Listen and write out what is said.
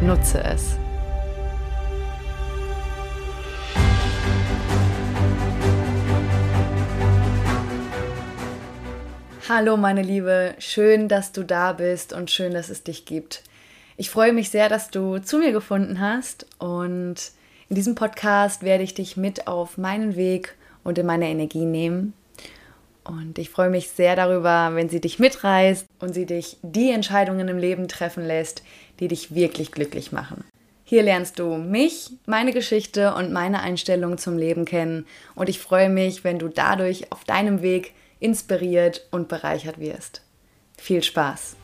Nutze es. Hallo meine Liebe, schön, dass du da bist und schön, dass es dich gibt. Ich freue mich sehr, dass du zu mir gefunden hast und in diesem Podcast werde ich dich mit auf meinen Weg und in meine Energie nehmen. Und ich freue mich sehr darüber, wenn sie dich mitreißt und sie dich die Entscheidungen im Leben treffen lässt, die dich wirklich glücklich machen. Hier lernst du mich, meine Geschichte und meine Einstellung zum Leben kennen und ich freue mich, wenn du dadurch auf deinem Weg inspiriert und bereichert wirst. Viel Spaß!